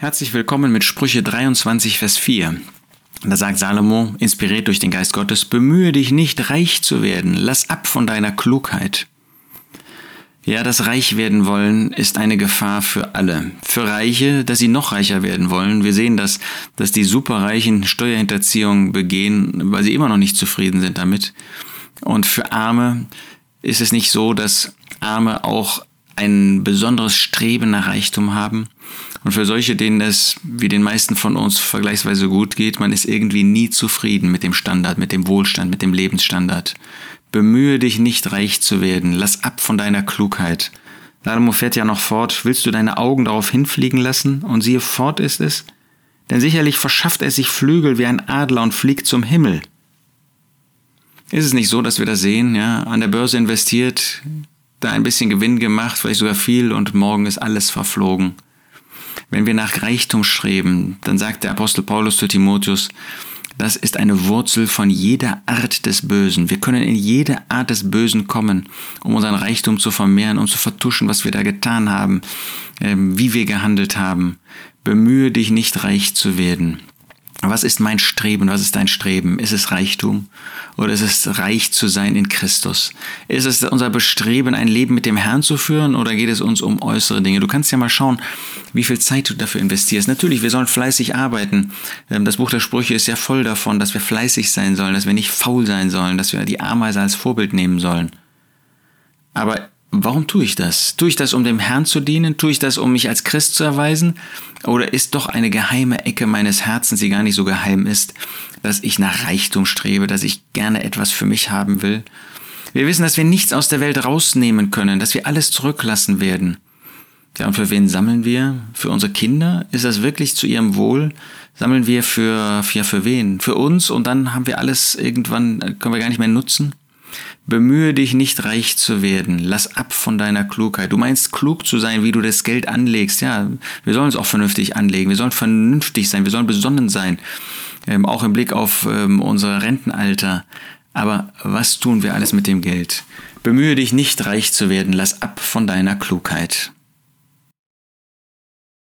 Herzlich willkommen mit Sprüche 23, Vers 4. Da sagt Salomo, inspiriert durch den Geist Gottes, bemühe dich nicht reich zu werden, lass ab von deiner Klugheit. Ja, das reich werden wollen ist eine Gefahr für alle. Für Reiche, dass sie noch reicher werden wollen. Wir sehen, dass, dass die Superreichen Steuerhinterziehung begehen, weil sie immer noch nicht zufrieden sind damit. Und für Arme ist es nicht so, dass Arme auch ein besonderes Streben nach Reichtum haben. Und für solche, denen es wie den meisten von uns vergleichsweise gut geht, man ist irgendwie nie zufrieden mit dem Standard, mit dem Wohlstand, mit dem Lebensstandard. Bemühe dich nicht reich zu werden, lass ab von deiner Klugheit. Salomo fährt ja noch fort, willst du deine Augen darauf hinfliegen lassen, und siehe, fort ist es? Denn sicherlich verschafft er sich Flügel wie ein Adler und fliegt zum Himmel. Ist es nicht so, dass wir das sehen, ja, an der Börse investiert, da ein bisschen Gewinn gemacht, vielleicht sogar viel, und morgen ist alles verflogen. Wenn wir nach Reichtum streben, dann sagt der Apostel Paulus zu Timotheus, das ist eine Wurzel von jeder Art des Bösen. Wir können in jede Art des Bösen kommen, um unseren Reichtum zu vermehren, um zu vertuschen, was wir da getan haben, ähm, wie wir gehandelt haben. Bemühe dich nicht reich zu werden. Was ist mein Streben? Was ist dein Streben? Ist es Reichtum oder ist es reich zu sein in Christus? Ist es unser Bestreben, ein Leben mit dem Herrn zu führen oder geht es uns um äußere Dinge? Du kannst ja mal schauen, wie viel Zeit du dafür investierst. Natürlich, wir sollen fleißig arbeiten. Ähm, das Buch der Sprüche ist ja voll davon, dass wir fleißig sein sollen, dass wir nicht faul sein sollen, dass wir die Ameise als Vorbild nehmen sollen. Aber Warum tue ich das? Tue ich das, um dem Herrn zu dienen? Tue ich das, um mich als Christ zu erweisen? Oder ist doch eine geheime Ecke meines Herzens, die gar nicht so geheim ist, dass ich nach Reichtum strebe, dass ich gerne etwas für mich haben will? Wir wissen, dass wir nichts aus der Welt rausnehmen können, dass wir alles zurücklassen werden. Ja, und für wen sammeln wir? Für unsere Kinder? Ist das wirklich zu ihrem Wohl? Sammeln wir für, für, für wen? Für uns und dann haben wir alles irgendwann, können wir gar nicht mehr nutzen? Bemühe dich nicht reich zu werden. Lass ab von deiner Klugheit. Du meinst klug zu sein, wie du das Geld anlegst. Ja, wir sollen es auch vernünftig anlegen. Wir sollen vernünftig sein. Wir sollen besonnen sein. Ähm, auch im Blick auf ähm, unser Rentenalter. Aber was tun wir alles mit dem Geld? Bemühe dich nicht reich zu werden. Lass ab von deiner Klugheit.